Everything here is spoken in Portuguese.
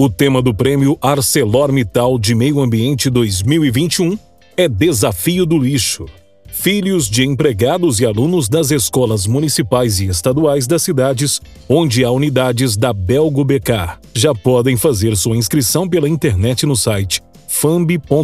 O tema do Prêmio ArcelorMittal de Meio Ambiente 2021 é Desafio do Lixo. Filhos de empregados e alunos das escolas municipais e estaduais das cidades onde há unidades da Belgo BK já podem fazer sua inscrição pela internet no site famb.org.br.